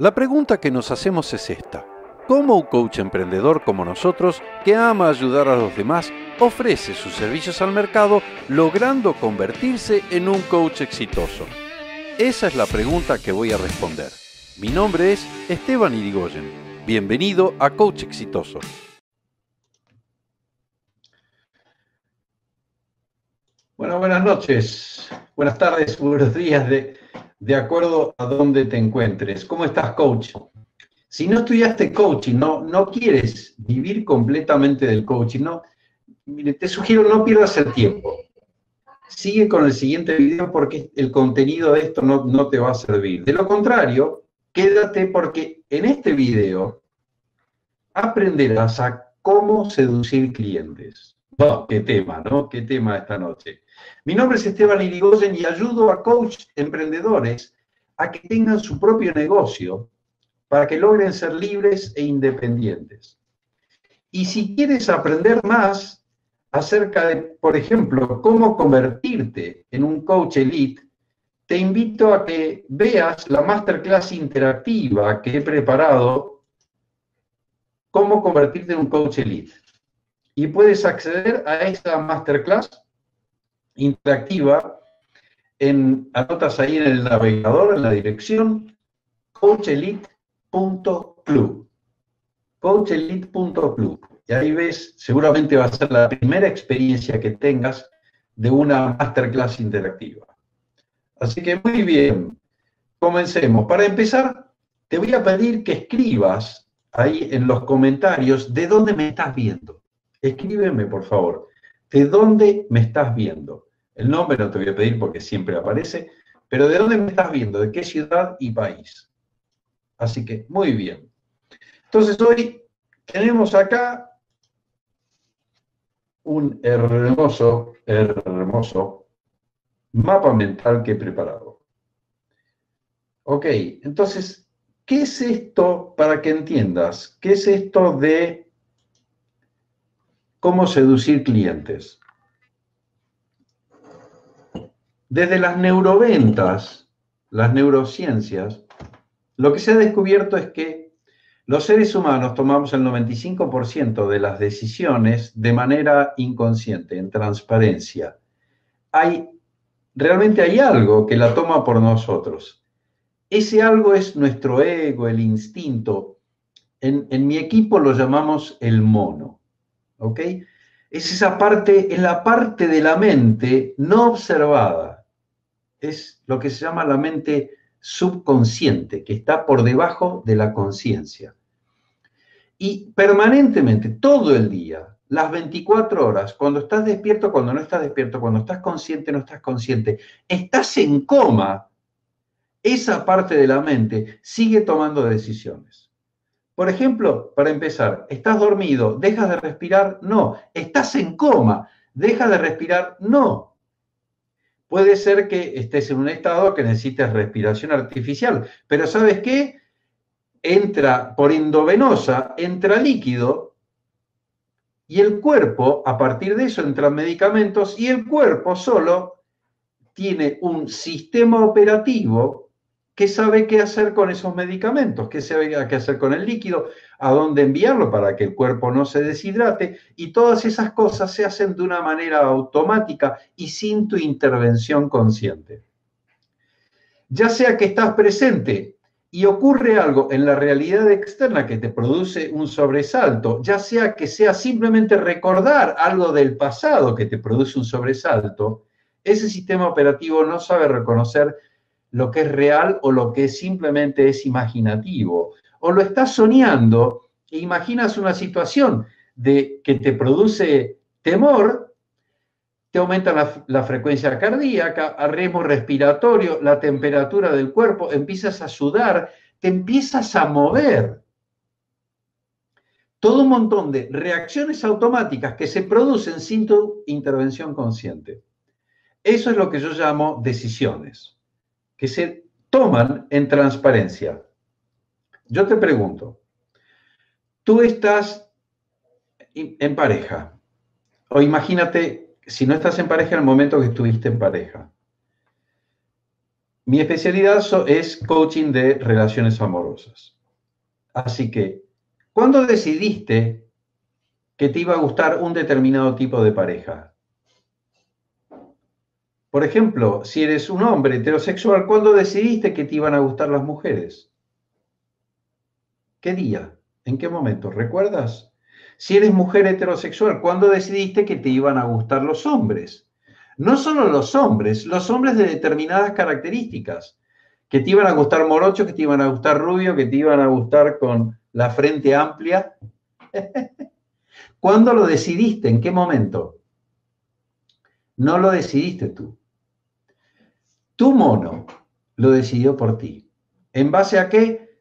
La pregunta que nos hacemos es esta. ¿Cómo un coach emprendedor como nosotros, que ama ayudar a los demás, ofrece sus servicios al mercado logrando convertirse en un coach exitoso? Esa es la pregunta que voy a responder. Mi nombre es Esteban Irigoyen. Bienvenido a Coach Exitoso. Bueno, buenas noches, buenas tardes, buenos días, de, de acuerdo a dónde te encuentres. ¿Cómo estás, coach? Si no estudiaste coaching, no, no quieres vivir completamente del coaching, no, mire, te sugiero no pierdas el tiempo. Sigue con el siguiente video porque el contenido de esto no, no te va a servir. De lo contrario, quédate porque en este video aprenderás a cómo seducir clientes. Qué tema, ¿no? Qué tema esta noche. Mi nombre es Esteban Irigoyen y ayudo a coach emprendedores a que tengan su propio negocio para que logren ser libres e independientes. Y si quieres aprender más acerca de, por ejemplo, cómo convertirte en un coach elite, te invito a que veas la masterclass interactiva que he preparado, cómo convertirte en un coach elite. Y puedes acceder a esa masterclass interactiva anotas ahí en el navegador, en la dirección coachelite coachelite.club. Coachelite.club. Y ahí ves, seguramente va a ser la primera experiencia que tengas de una masterclass interactiva. Así que muy bien, comencemos. Para empezar, te voy a pedir que escribas ahí en los comentarios de dónde me estás viendo. Escríbeme, por favor, de dónde me estás viendo. El nombre no te voy a pedir porque siempre aparece, pero de dónde me estás viendo, de qué ciudad y país. Así que, muy bien. Entonces, hoy tenemos acá un hermoso, hermoso mapa mental que he preparado. Ok, entonces, ¿qué es esto para que entiendas? ¿Qué es esto de cómo seducir clientes? Desde las neuroventas, las neurociencias, lo que se ha descubierto es que los seres humanos tomamos el 95% de las decisiones de manera inconsciente, en transparencia. Hay, realmente hay algo que la toma por nosotros. Ese algo es nuestro ego, el instinto. En, en mi equipo lo llamamos el mono. ¿Ok? Es esa parte, es la parte de la mente no observada. Es lo que se llama la mente subconsciente que está por debajo de la conciencia. Y permanentemente, todo el día, las 24 horas, cuando estás despierto, cuando no estás despierto, cuando estás consciente, no estás consciente, estás en coma, esa parte de la mente sigue tomando decisiones. Por ejemplo, para empezar, ¿estás dormido? ¿Dejas de respirar? No. ¿Estás en coma? ¿Dejas de respirar? No. Puede ser que estés en un estado que necesites respiración artificial, pero ¿sabes qué? Entra por endovenosa, entra líquido y el cuerpo, a partir de eso, entran medicamentos y el cuerpo solo tiene un sistema operativo que sabe qué hacer con esos medicamentos, qué sabe qué hacer con el líquido, a dónde enviarlo para que el cuerpo no se deshidrate, y todas esas cosas se hacen de una manera automática y sin tu intervención consciente. Ya sea que estás presente y ocurre algo en la realidad externa que te produce un sobresalto, ya sea que sea simplemente recordar algo del pasado que te produce un sobresalto, ese sistema operativo no sabe reconocer lo que es real o lo que simplemente es imaginativo. O lo estás soñando e imaginas una situación de, que te produce temor, te aumenta la, frecuencia cardíaca, a respiratorio, la temperatura del cuerpo, empiezas a sudar, te empiezas a mover. Todo un montón de reacciones automáticas que se producen sin tu intervención consciente. Eso es lo que yo llamo decisiones que se toman en transparencia. Yo te pregunto, tú estás en pareja, o imagínate, si no estás en pareja, en el momento que estuviste en pareja. mi especialidad es coaching de relaciones amorosas. Así que, ¿cuándo decidiste que te iba a gustar un determinado tipo de pareja? Por ejemplo, si eres un hombre heterosexual, ¿cuándo decidiste que te iban a gustar las mujeres? ¿Qué día? ¿En qué momento? ¿Recuerdas? Si eres mujer heterosexual, ¿cuándo decidiste que te iban a gustar los hombres? No solo los hombres, los hombres de determinadas características, que te iban a gustar morocho, que te iban a gustar rubio, que te iban a gustar con la frente amplia. ¿Cuándo lo decidiste? ¿En qué momento? No lo decidiste tú. Tu mono lo decidió por ti. ¿En base a qué?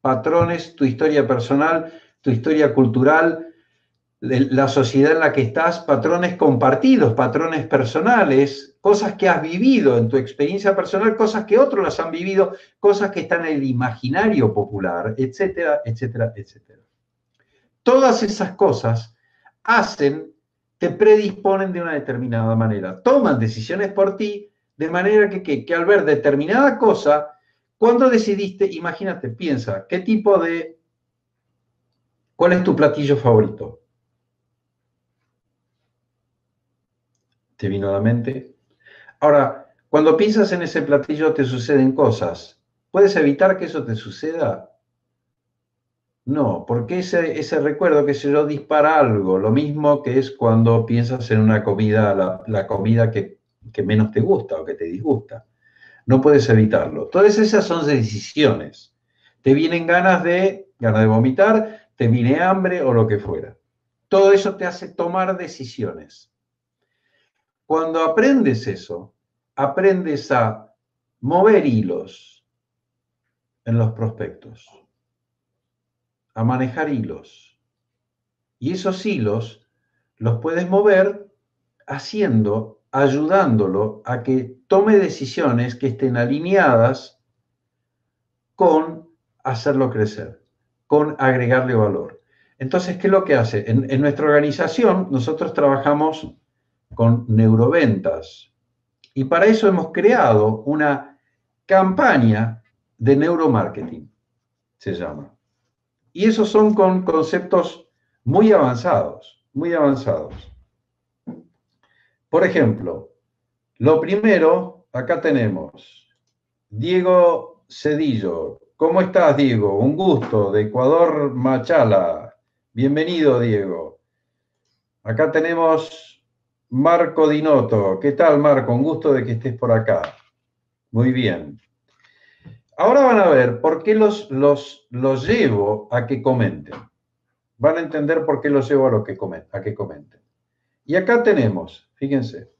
Patrones, tu historia personal, tu historia cultural, la sociedad en la que estás, patrones compartidos, patrones personales, cosas que has vivido en tu experiencia personal, cosas que otros las han vivido, cosas que están en el imaginario popular, etcétera, etcétera, etcétera. Todas esas cosas hacen, te predisponen de una determinada manera, toman decisiones por ti, de manera que, que, que al ver determinada cosa, cuando decidiste, imagínate, piensa, ¿qué tipo de... ¿Cuál es tu platillo favorito? te vino a la mente. Ahora, cuando piensas en ese platillo te suceden cosas. ¿Puedes evitar que eso te suceda? No, porque ese, ese recuerdo, que se lo dispara algo, lo mismo que es cuando piensas en una comida, la, comida que, que menos te gusta o que te disgusta. No puedes evitarlo. Todas esas son decisiones. Te vienen ganas de, ganas de vomitar, te viene hambre o lo que fuera. Todo eso te hace tomar decisiones. Cuando aprendes eso, aprendes a mover hilos en los prospectos, a manejar hilos. Y esos hilos los puedes mover haciendo, ayudándolo a que tome decisiones que estén alineadas con hacerlo crecer, con agregarle valor. Entonces, ¿qué es lo que hace? En, nuestra organización nosotros trabajamos con neuroventas. Y para eso hemos creado una campaña de neuromarketing, se llama. Y esos son con conceptos muy avanzados, muy avanzados. Por ejemplo, lo primero, acá tenemos Diego Cedillo. ¿Cómo estás, Diego? Un gusto, de Ecuador, Machala. Bienvenido, Diego. Acá tenemos Marco Dinoto. ¿Qué tal, Marco? Un gusto de que estés por acá. Muy bien. Ahora van a ver por qué los, los, los llevo a que comenten. Van a entender por qué los llevo a, lo que a que comenten. Y acá tenemos, fíjense,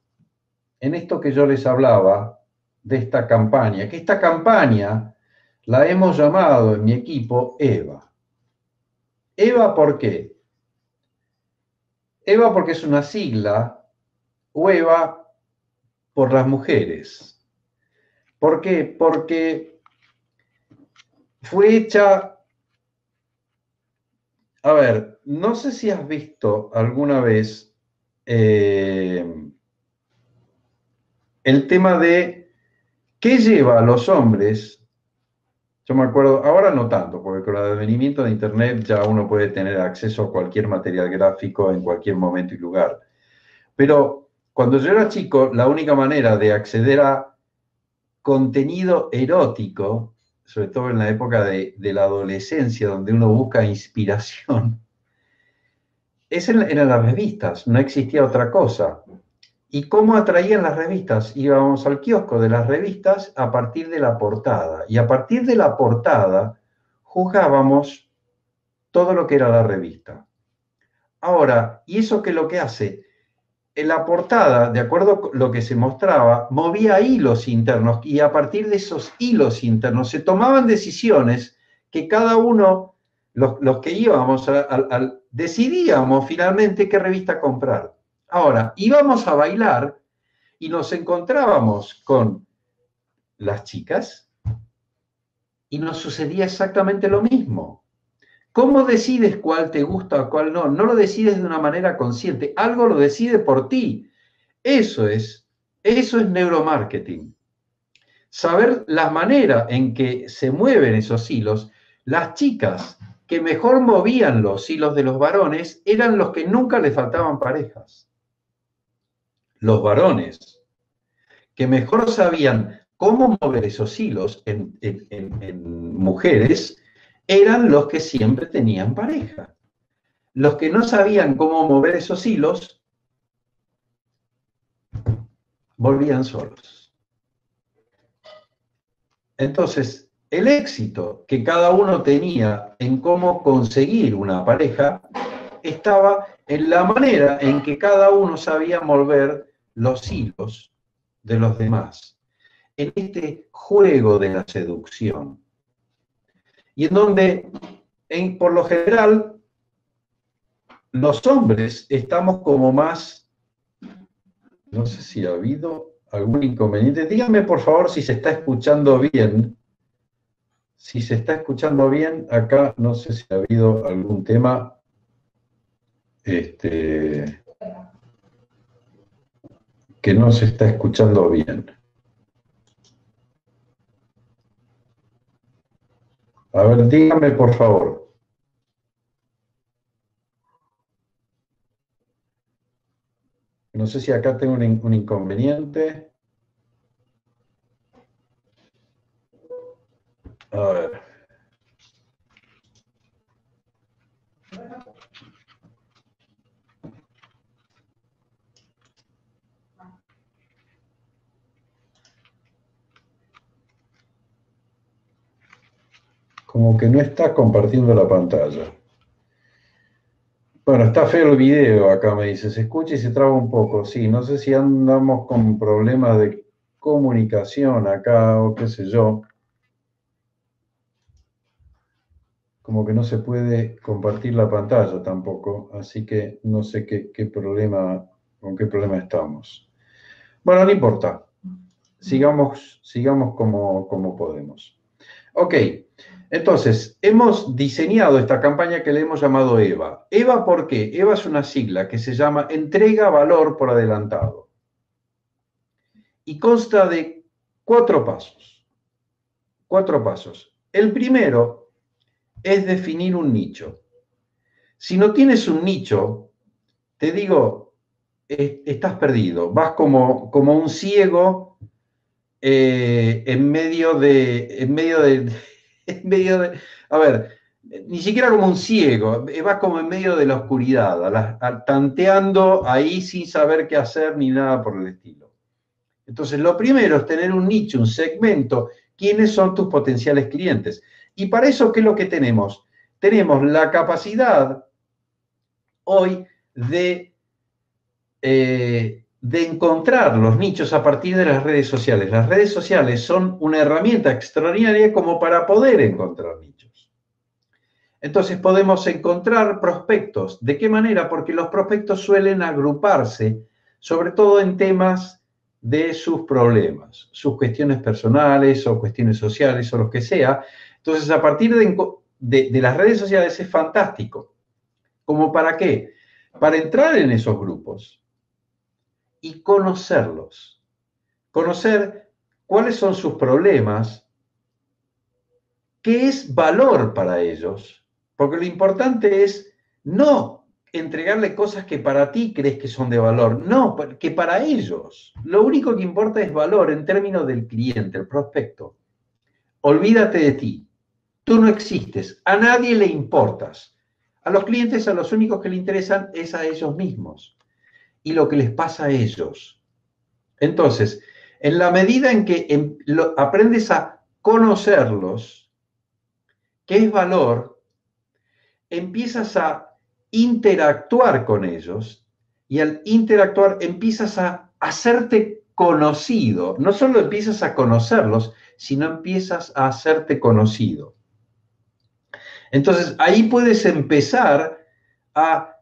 en esto que yo les hablaba de esta campaña, que esta campaña la hemos llamado en mi equipo EVA. EVA, ¿por qué? EVA porque es una sigla hueva por las mujeres. ¿Por qué? Porque fue hecha, a ver, no sé si has visto alguna vez eh, el tema de qué lleva a los hombres yo me acuerdo, ahora no tanto, porque con el advenimiento de Internet ya uno puede tener acceso a cualquier material gráfico en cualquier momento y lugar. Pero cuando yo era chico, la única manera de acceder a contenido erótico, sobre todo en la época de, la adolescencia, donde uno busca inspiración, eran las revistas, no existía otra cosa. ¿Y cómo atraían las revistas? Íbamos al kiosco de las revistas a partir de la portada. Y a partir de la portada juzgábamos todo lo que era la revista. Ahora, ¿y eso qué es lo que hace? en la portada, de acuerdo con lo que se mostraba, movía hilos internos y a partir de esos hilos internos se tomaban decisiones que cada uno, los, que íbamos, decidíamos finalmente qué revista comprar. Ahora, íbamos a bailar y nos encontrábamos con las chicas y nos sucedía exactamente lo mismo. ¿Cómo decides cuál te gusta o cuál no? No lo decides de una manera consciente, algo lo decide por ti. Eso es, eso es neuromarketing. saber la manera en que se mueven esos hilos, las chicas que mejor movían los hilos de los varones eran los que nunca les faltaban parejas. Los varones que mejor sabían cómo mover esos hilos en, mujeres eran los que siempre tenían pareja. Los que no sabían cómo mover esos hilos volvían solos. Entonces, el éxito que cada uno tenía en cómo conseguir una pareja estaba en la manera en que cada uno sabía mover los hilos de los demás, en este juego de la seducción. Y en donde, en, por lo general, los hombres estamos como más, no sé si ha habido algún inconveniente. Dígame por favor si se está escuchando bien. Si se está escuchando bien, acá no sé si ha habido algún tema. Este, que no se está escuchando bien. A ver, dígame por favor. No sé si acá tengo un, un inconveniente. A ver. como que no está compartiendo la pantalla. Bueno, está feo el video acá, me dice, se escucha y se traba un poco. Sí, no sé si andamos con problemas de comunicación acá o qué sé yo. Como que no se puede compartir la pantalla tampoco, así que no sé qué, problema, con qué problema estamos. Bueno, no importa. Sigamos, sigamos como, como podemos. Ok. Entonces, hemos diseñado esta campaña que le hemos llamado EVA. EVA, ¿por qué? EVA es una sigla que se llama Entrega Valor por Adelantado. Y consta de cuatro pasos. Cuatro pasos. El primero es definir un nicho. Si no tienes un nicho, te digo, estás perdido. Vas como, como un ciego eh, en medio de, en medio de, en medio de, a ver, ni siquiera como un ciego, va como en medio de la oscuridad, tanteando ahí sin saber qué hacer ni nada por el estilo. Entonces, lo primero es tener un nicho, un segmento, quiénes son tus potenciales clientes. Y para eso, ¿qué es lo que tenemos? Tenemos la capacidad hoy de eh, de encontrar los nichos a partir de las redes sociales. Las redes sociales son una herramienta extraordinaria como para poder encontrar nichos. Entonces podemos encontrar prospectos. ¿De qué manera? Porque los prospectos suelen agruparse, sobre todo en temas de sus problemas, sus cuestiones personales o cuestiones sociales o lo que sea. Entonces, a partir de, las redes sociales es fantástico. ¿Como para qué? Para entrar en esos grupos y conocerlos. Conocer cuáles son sus problemas, qué es valor para ellos, porque lo importante es no entregarle cosas que para ti crees que son de valor, no, que para ellos. Lo único que importa es valor en términos del cliente, el prospecto. Olvídate de ti. Tú no existes, a nadie le importas. A los clientes, a los únicos que le interesan es a ellos mismos y lo que les pasa a ellos. Entonces, en la medida en que em, aprendes a conocerlos, qué es valor, empiezas a interactuar con ellos y al interactuar empiezas a hacerte conocido. No solo empiezas a conocerlos, sino empiezas a hacerte conocido. Entonces, ahí puedes empezar a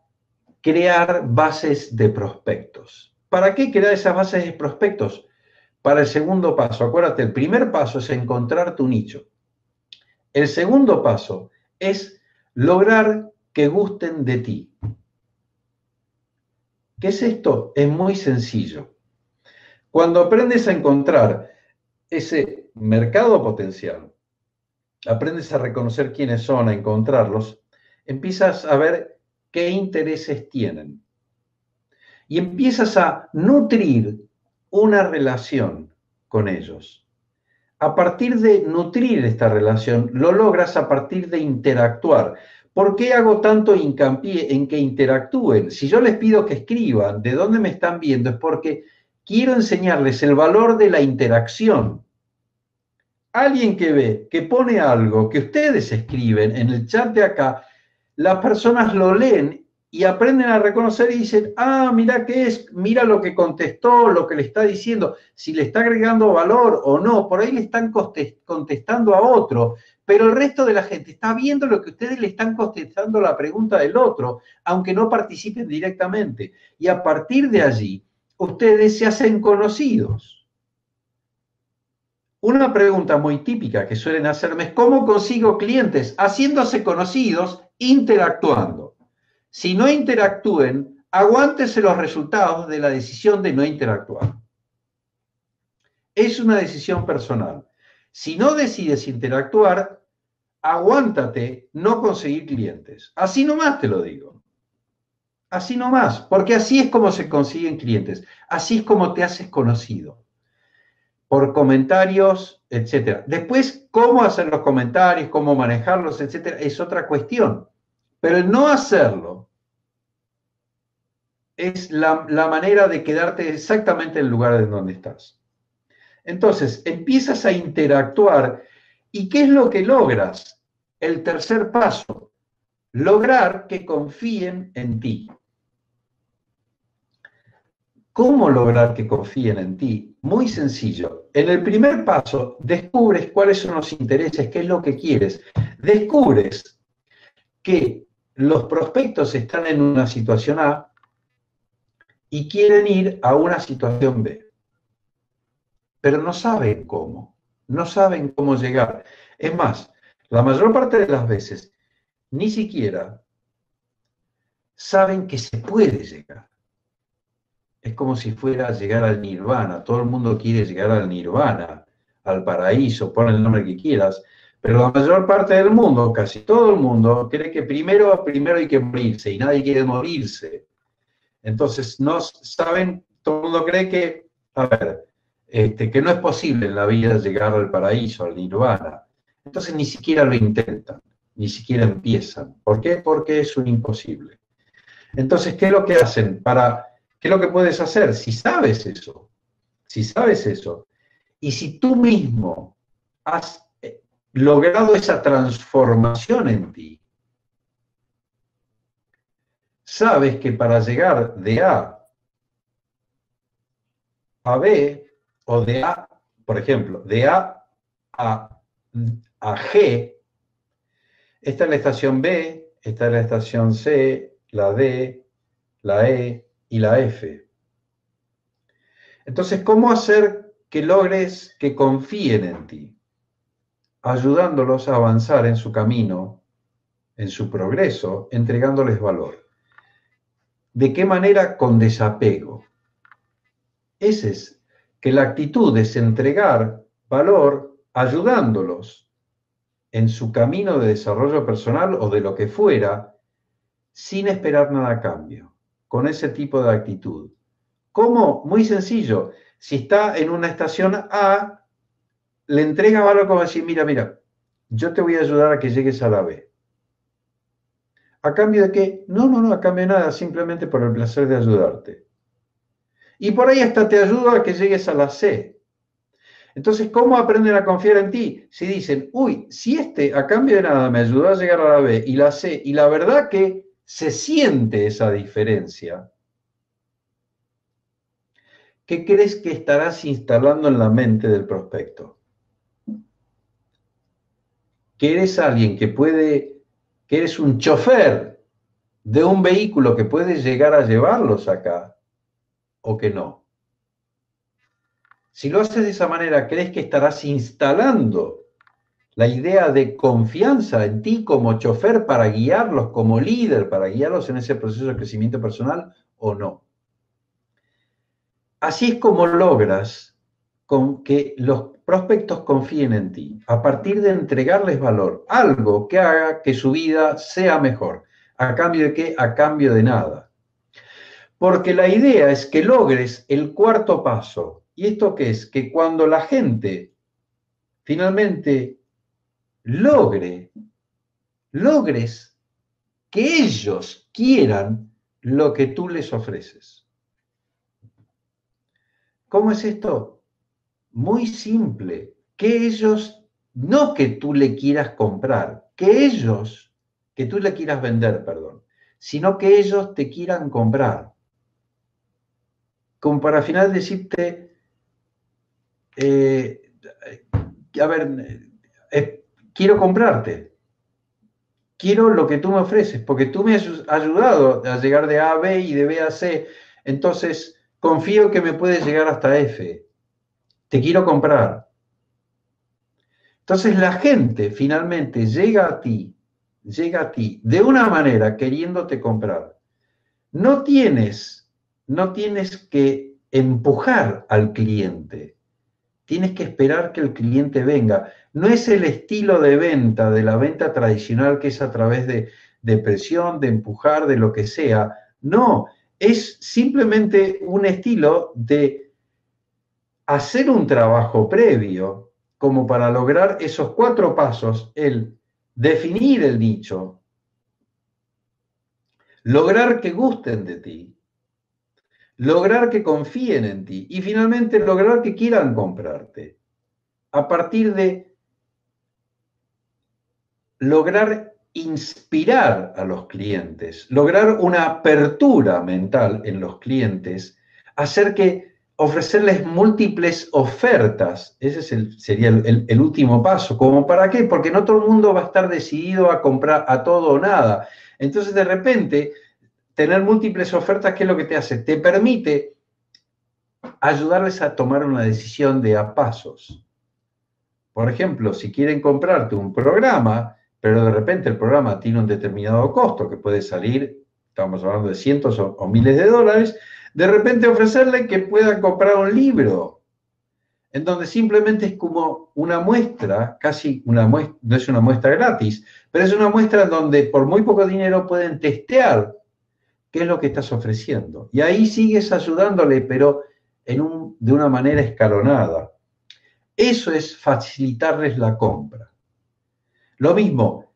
crear bases de prospectos. ¿Para qué crear esas bases de prospectos? Para el segundo paso, acuérdate, el primer paso es encontrar tu nicho. El segundo paso es lograr que gusten de ti. ¿Qué es esto? Es muy sencillo. Cuando aprendes a encontrar ese mercado potencial, aprendes a reconocer quiénes son, a encontrarlos, empiezas a ver qué intereses tienen. Y empiezas a nutrir una relación con ellos. A partir de nutrir esta relación, lo logras a partir de interactuar. ¿Por qué hago tanto hincapié en que interactúen? Si yo les pido que escriban de dónde me están viendo, es porque quiero enseñarles el valor de la interacción. Alguien que ve, que pone algo que ustedes escriben en el chat de acá, las personas lo leen y aprenden a reconocer y dicen, ah, mira qué es, mira lo que contestó, lo que le está diciendo, si le está agregando valor o no, por ahí le están contestando a otro, pero el resto de la gente está viendo lo que ustedes le están contestando la pregunta del otro, aunque no participen directamente. Y a partir de allí, ustedes se hacen conocidos. Una pregunta muy típica que suelen hacerme es, ¿cómo consigo clientes? Haciéndose conocidos, interactuando. Si no interactúen, aguántese los resultados de la decisión de no interactuar. Es una decisión personal. Si no decides interactuar, aguántate no conseguir clientes. Así nomás te lo digo. Así nomás, porque así es como se consiguen clientes. Así es como te haces conocido. Por comentarios, etc. Después, cómo hacer los comentarios, cómo manejarlos, etc. es otra cuestión. Pero el no hacerlo es la, manera de quedarte exactamente en el lugar en donde estás. Entonces, empiezas a interactuar y ¿qué es lo que logras? El tercer paso, lograr que confíen en ti. ¿Cómo lograr que confíen en ti? Muy sencillo. En el primer paso, descubres cuáles son los intereses, qué es lo que quieres. Descubres que los prospectos están en una situación A y quieren ir a una situación B, pero no saben cómo, no saben cómo llegar. Es más, la mayor parte de las veces ni siquiera saben que se puede llegar. Es como si fuera a llegar al nirvana. Todo el mundo quiere llegar al nirvana, al paraíso, pon el nombre que quieras, pero la mayor parte del mundo, casi todo el mundo, cree que primero, primero hay que morirse y nadie quiere morirse. Entonces, no saben, todo el mundo cree que, a ver, este, que no es posible en la vida llegar al paraíso, al nirvana. Entonces ni siquiera lo intentan, ni siquiera empiezan. ¿Por qué? Porque es un imposible. Entonces, ¿qué es lo que hacen? Para, ¿Qué es lo que puedes hacer? Si sabes eso, si sabes eso, y si tú mismo has logrado esa transformación en ti, sabes que para llegar de A a B, o de A, por ejemplo, de A a, a G, esta es la estación B, esta es la estación C, la D, la E y la F. Entonces, ¿cómo hacer que logres que confíen en ti? ayudándolos a avanzar en su camino, en su progreso, entregándoles valor. ¿De qué manera? Con desapego. Ese es que la actitud es entregar valor ayudándolos en su camino de desarrollo personal o de lo que fuera, sin esperar nada a cambio, con ese tipo de actitud. ¿Cómo? Muy sencillo. Si está en una estación A, le entrega valor como decir, mira, mira, yo te voy a ayudar a que llegues a la B. ¿A cambio de qué? No, no, no, a cambio de nada, simplemente por el placer de ayudarte. Y por ahí hasta te ayudo a que llegues a la C. Entonces, ¿cómo aprenden a confiar en ti? Si dicen, uy, si este a cambio de nada me ayudó a llegar a la B y la C, y la verdad que se siente esa diferencia, ¿qué crees que estarás instalando en la mente del prospecto? que eres alguien que puede, que eres un chofer de un vehículo que puede llegar a llevarlos acá o que no. Si lo haces de esa manera, ¿crees que estarás instalando la idea de confianza en ti como chofer para guiarlos, como líder, para guiarlos en ese proceso de crecimiento personal o no? Así es como logras con que los prospectos confíen en ti, a partir de entregarles valor, algo que haga que su vida sea mejor. ¿A cambio de qué? A cambio de nada. Porque la idea es que logres el cuarto paso. ¿Y esto qué es? Que cuando la gente finalmente logre, logres que ellos quieran lo que tú les ofreces. ¿Cómo es esto? Muy simple. Que ellos, no que tú le quieras comprar, que ellos, que tú le quieras vender, perdón, sino que ellos te quieran comprar. Como para al final decirte, eh, a ver, eh, quiero comprarte, quiero lo que tú me ofreces, porque tú me has ayudado a llegar de A a B y de B a C, entonces confío que me puedes llegar hasta F, te quiero comprar. Entonces la gente finalmente llega a ti, llega a ti de una manera queriéndote comprar. No tienes, no tienes que empujar al cliente Tienes que esperar que el cliente venga. No es el estilo de venta, de la venta tradicional que es a través de, de presión, de empujar, de lo que sea. No, es simplemente un estilo de hacer un trabajo previo como para lograr esos cuatro pasos, el definir el nicho, lograr que gusten de ti, lograr que confíen en ti y finalmente lograr que quieran comprarte. A partir de lograr inspirar a los clientes, lograr una apertura mental en los clientes, hacer que ofrecerles múltiples ofertas, ese es el, sería el, el último paso. ¿Cómo para qué? Porque no todo el mundo va a estar decidido a comprar a todo o nada. Entonces de repente tener múltiples ofertas, ¿qué es lo que te hace? Te permite ayudarles a tomar una decisión de a pasos. Por ejemplo, si quieren comprarte un programa, pero de repente el programa tiene un determinado costo que puede salir, estamos hablando de cientos o, miles de dólares, de repente ofrecerle que puedan comprar un libro, en donde simplemente es como una muestra, casi una muestra, no es una muestra gratis, pero es una muestra donde por muy poco dinero pueden testear qué es lo que estás ofreciendo. Y ahí sigues ayudándole, pero en un, de una manera escalonada. Eso es facilitarles la compra. Lo mismo,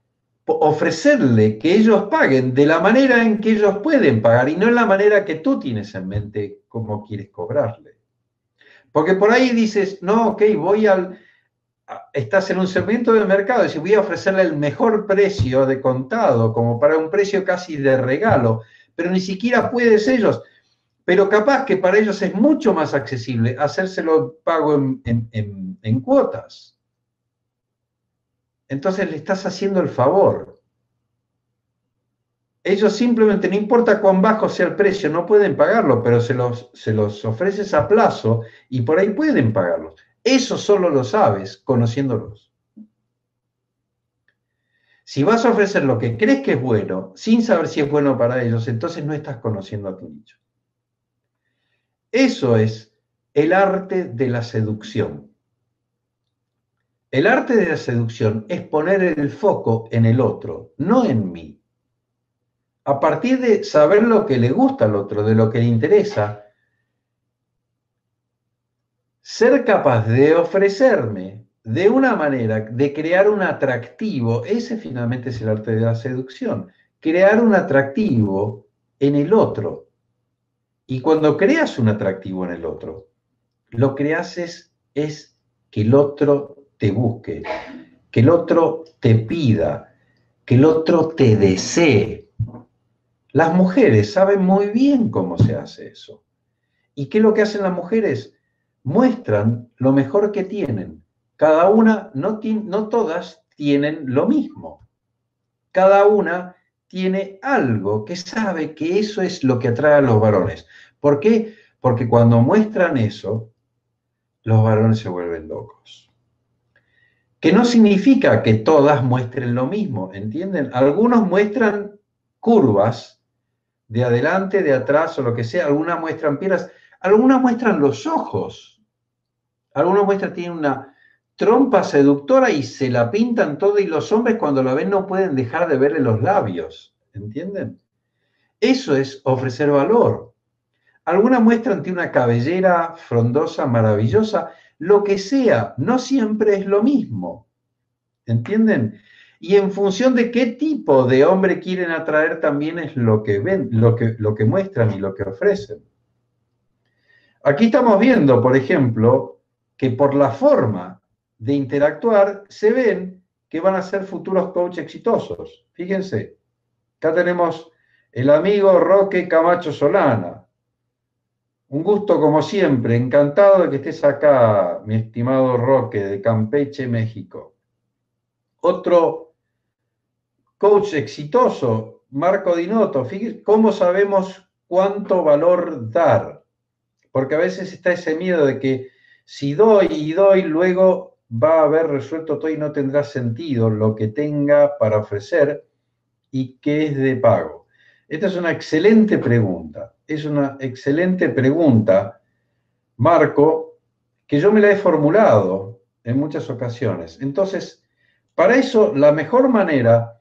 ofrecerle que ellos paguen de la manera en que ellos pueden pagar y no en la manera que tú tienes en mente cómo quieres cobrarle. Porque por ahí dices, no, ok, voy al, estás en un segmento del mercado, y voy a ofrecerle el mejor precio de contado, como para un precio casi de regalo, pero ni siquiera puedes ellos. Pero capaz que para ellos es mucho más accesible hacérselo pago en, cuotas. Entonces le estás haciendo el favor. Ellos simplemente, no importa cuán bajo sea el precio, no pueden pagarlo, pero se los, se los ofreces a plazo y por ahí pueden pagarlo. Eso solo lo sabes conociéndolos. Si vas a ofrecer lo que crees que es bueno, sin saber si es bueno para ellos, entonces no estás conociendo a tu nicho. Eso es el arte de la seducción. El arte de la seducción es poner el foco en el otro, no en mí. A partir de saber lo que le gusta al otro, de lo que le interesa, ser capaz de ofrecerme de una manera de crear un atractivo, ese finalmente es el arte de la seducción, crear un atractivo en el otro. Y cuando creas un atractivo en el otro, lo que haces es que el otro te busque, que el otro te pida, que el otro te desee. Las mujeres saben muy bien cómo se hace eso. ¿Y qué es lo que hacen las mujeres? Muestran lo mejor que tienen cada una, no, no todas tienen lo mismo. Cada una tiene algo que sabe que eso es lo que atrae a los varones. ¿Por qué? Porque cuando muestran eso, los varones se vuelven locos. Que no significa que todas muestren lo mismo, ¿entienden? Algunos muestran curvas de adelante, de atrás o lo que sea, algunas muestran piernas, algunas muestran los ojos Algunas muestras tienen una trompa seductora y se la pintan todo y los hombres cuando la ven no pueden dejar de verle los labios. ¿Entienden? Eso es ofrecer valor. Alguna muestra ante una cabellera frondosa, maravillosa, lo que sea, no siempre es lo mismo. ¿Entienden? Y en función de qué tipo de hombre quieren atraer también es lo que ven, lo que, lo que muestran y lo que ofrecen. Aquí estamos viendo, por ejemplo, que por la forma de interactuar se ven que van a ser futuros coach exitosos. Fíjense, acá tenemos el amigo Roque Camacho Solana. Un gusto como siempre, encantado de que estés acá, mi estimado Roque, de Campeche, México. Otro coach exitoso, Marco Dinoto. Fíjense cómo sabemos cuánto valor dar. Porque a veces está ese miedo de que si doy y doy, luego va a haber resuelto todo y no tendrá sentido lo que tenga para ofrecer y que es de pago. Esta es una excelente pregunta. Es una excelente pregunta, Marco, que yo me la he formulado en muchas ocasiones. Entonces, para eso la mejor manera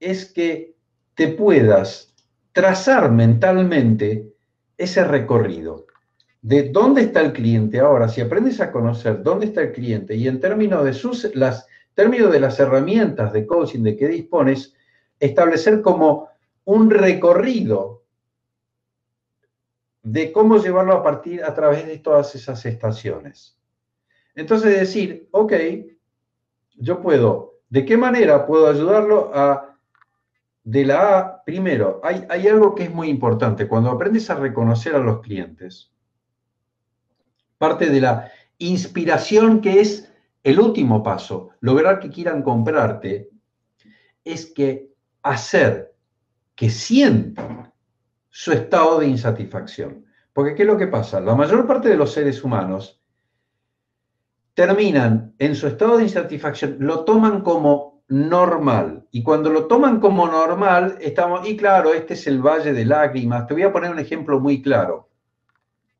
es que te puedas trazar mentalmente ese recorrido de dónde está el cliente. Ahora, si aprendes a conocer dónde está el cliente y en términos de, sus, las, términos de las herramientas de coaching de que dispones, establecer como un recorrido de cómo llevarlo a partir a través de todas esas estaciones. Entonces decir, ok, yo puedo, ¿de qué manera puedo ayudarlo a de la A? Primero, hay, hay algo que es muy importante. Cuando aprendes a reconocer a los clientes, parte de la inspiración que es el último paso, lograr que quieran comprarte, es que hacer que sientan su estado de insatisfacción. Porque ¿qué es lo que pasa? La mayor parte de los seres humanos terminan en su estado de insatisfacción, lo toman como normal. Y cuando lo toman como normal, estamos, y claro, este es el valle de lágrimas. Te voy a poner un ejemplo muy claro.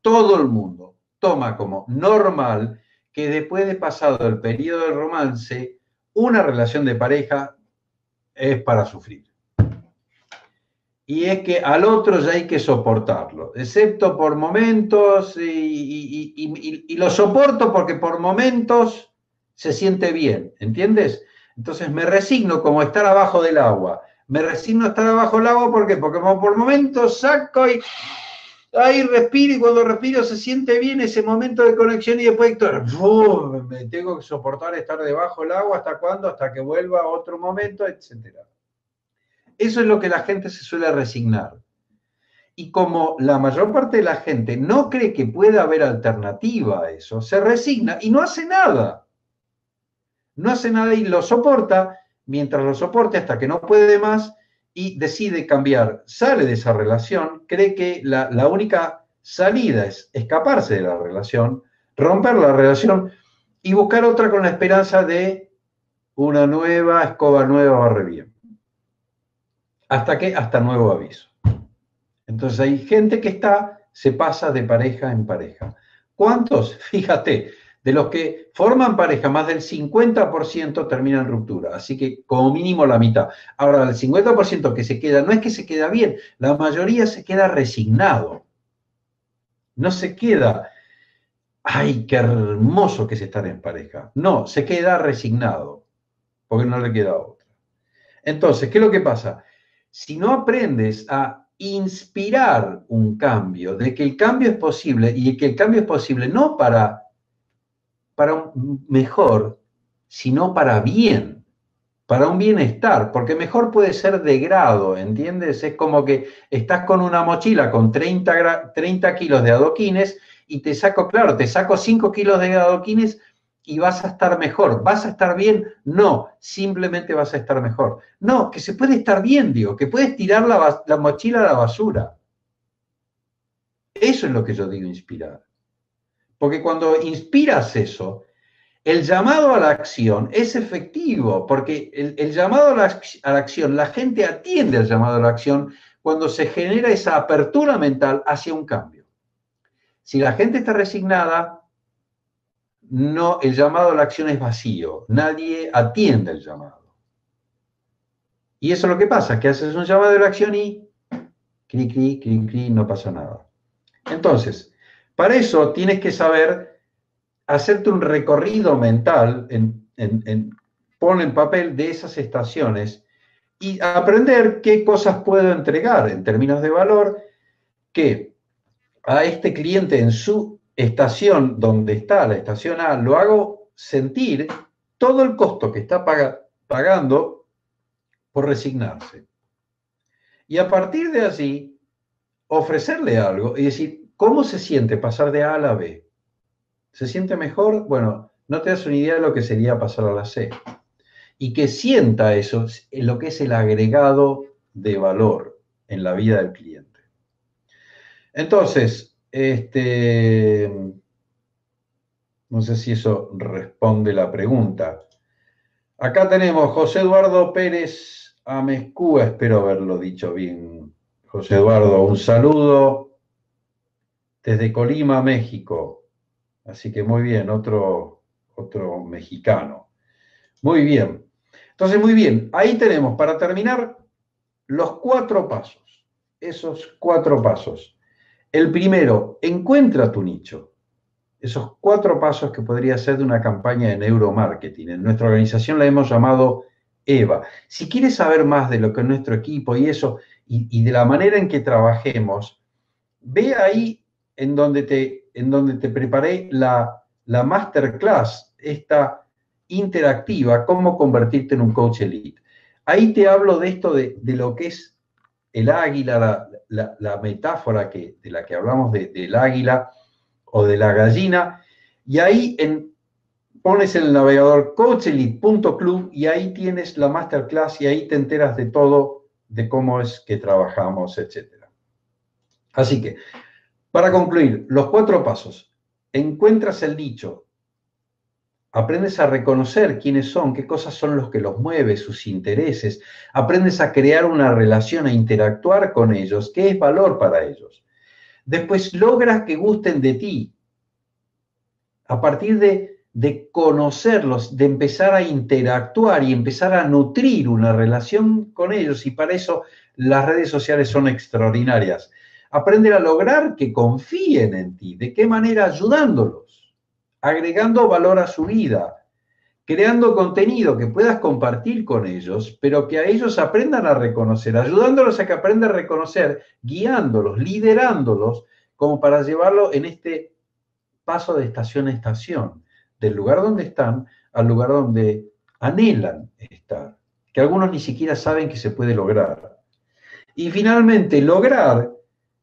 Todo el mundo toma como normal que después de pasado el periodo de romance, una relación de pareja es para sufrir. Y es que al otro ya hay que soportarlo, excepto por momentos, y, lo soporto porque por momentos se siente bien, ¿entiendes? Entonces me resigno como estar abajo del agua. Me resigno a estar abajo del agua ¿por qué? porque por momentos saco y ahí respiro y cuando respiro se siente bien ese momento de conexión y después me tengo que soportar estar debajo del agua hasta cuándo, hasta que vuelva otro momento, etc. Eso es lo que la gente se suele resignar. Y como la mayor parte de la gente no cree que pueda haber alternativa a eso, se resigna y no hace nada. No hace nada y lo soporta, mientras lo soporte hasta que no puede más, y decide cambiar, sale de esa relación, cree que la, única salida es escaparse de la relación, romper la relación y buscar otra con la esperanza de una nueva escoba nueva barre bien. ¿Hasta qué? Hasta nuevo aviso. Entonces hay gente que está, se pasa de pareja en pareja. ¿Cuántos? Fíjate, de los que forman pareja, más del 50% terminan ruptura, así que como mínimo la mitad. Ahora, el 50% que se queda, no es que se queda bien, la mayoría se queda resignado. No se queda, ay, qué hermoso que es estar en pareja. No, se queda resignado, porque no le queda otra. Entonces, ¿qué es lo que pasa? Si no aprendes a inspirar un cambio, de que el cambio es posible y que el cambio es posible no para para mejor, sino para bien, para un bienestar, porque mejor puede ser de grado, ¿entiendes? Es como que estás con una mochila con 30, 30 kilos de adoquines y te saco, claro, te saco 5 kilos de adoquines y vas a estar mejor. ¿Vas a estar bien? No, simplemente vas a estar mejor. No, que se puede estar bien, digo, que puedes tirar la, la mochila a la basura. Eso es lo que yo digo inspirar. Porque cuando inspiras eso, el llamado a la acción es efectivo, porque el, llamado a la, acción, la gente atiende al llamado a la acción cuando se genera esa apertura mental hacia un cambio. Si la gente está resignada, no, el llamado a la acción es vacío, nadie atiende el llamado. Y eso es lo que pasa, que haces un llamado a la acción y cri, cri, cri, cri, no pasa nada. Entonces, para eso tienes que saber hacerte un recorrido mental, en, en, pon en papel de esas estaciones y aprender qué cosas puedo entregar en términos de valor que a este cliente en su estación donde está, la estación A, lo hago sentir todo el costo que está pagando por resignarse. Y a partir de allí, ofrecerle algo y decir, ¿cómo se siente pasar de A a la B? ¿Se siente mejor? Bueno, no te das una idea de lo que sería pasar a la C. Y que sienta eso, lo que es el agregado de valor en la vida del cliente. Entonces, este, no sé si eso responde la pregunta. Acá tenemos José Eduardo Pérez Amezcúa, espero haberlo dicho bien. José Eduardo, un saludo desde Colima, México. Así que muy bien, otro, otro mexicano. Muy bien. Entonces, muy bien, ahí tenemos para terminar los cuatro pasos. Esos cuatro pasos. El primero, encuentra tu nicho. Esos cuatro pasos que podría ser de una campaña de neuromarketing. En nuestra organización la hemos llamado EVA. Si quieres saber más de lo que es nuestro equipo y eso, y, de la manera en que trabajemos, ve ahí en donde te, en donde te preparé la, la masterclass, esta interactiva, cómo convertirte en un coach elite. Ahí te hablo de esto, de, de lo que es el águila, la, metáfora que, de la que hablamos del águila o de la gallina, y ahí en, pones el navegador coachelite.club y ahí tienes la masterclass y ahí te enteras de todo, de cómo es que trabajamos, etc. Así que, para concluir, los cuatro pasos. Encuentras el dicho, Aprendes a reconocer quiénes son, qué cosas son los que los mueve, sus intereses. Aprendes a crear una relación, a interactuar con ellos, qué es valor para ellos. Después logras que gusten de ti. A partir de, de conocerlos, de empezar a interactuar y empezar a nutrir una relación con ellos. Y para eso las redes sociales son extraordinarias. Aprender a lograr que confíen en ti. ¿De qué manera? Ayudándolos agregando valor a su vida, creando contenido que puedas compartir con ellos, pero que a ellos aprendan a reconocer, ayudándolos a que aprendan a reconocer, guiándolos, liderándolos, como para llevarlo en este paso de estación a estación, del lugar donde están al lugar donde anhelan estar, que algunos ni siquiera saben que se puede lograr. Y finalmente, lograr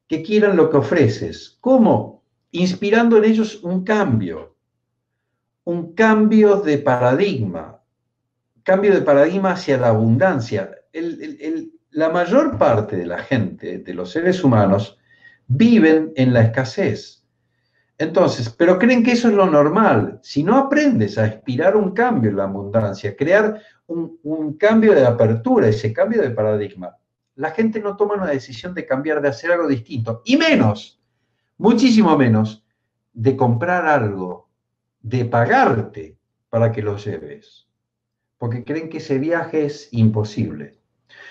que quieran lo que ofreces. ¿Cómo? Inspirando en ellos un cambio, un cambio de paradigma, cambio de paradigma hacia la abundancia. la mayor parte de la gente, de los seres humanos, viven en la escasez. Entonces, pero creen que eso es lo normal. Si no aprendes a aspirar un cambio en la abundancia, crear un cambio de apertura, ese cambio de paradigma, la gente no toma una decisión de cambiar, de hacer algo distinto. Y menos, muchísimo menos, de comprar algo de pagarte para que los lleves, porque creen que ese viaje es imposible.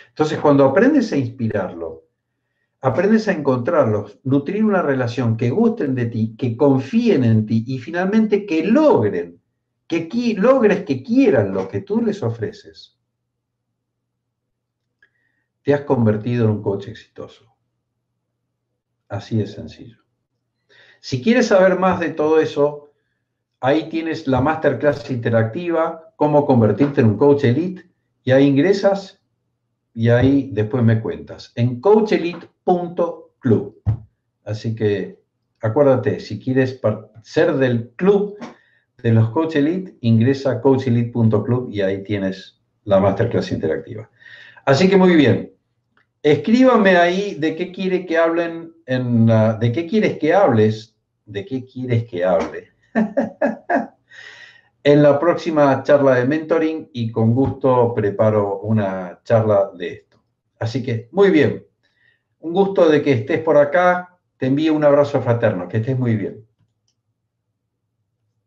Entonces, cuando aprendes a inspirarlo, aprendes a encontrarlos, nutrir una relación que gusten de ti, que confíen en ti y finalmente que logren, que logres que quieran lo que tú les ofreces, te has convertido en un coach exitoso. Así de sencillo. Si quieres saber más de todo eso, Ahí tienes la masterclass interactiva, cómo convertirte en un coach elite, y ahí ingresas y ahí después me cuentas, en coachelite.club. Así que acuérdate, si quieres ser del club de los coach elite, ingresa a coachelite.club y ahí tienes la masterclass interactiva. Así que muy bien. Escríbame ahí de qué quiere que hablen, en, de qué quieres que hables, de qué quieres que hable en la próxima charla de mentoring y con gusto preparo una charla de esto. Así que, muy bien. Un gusto de que estés por acá. Te envío un abrazo fraterno. Que estés muy bien.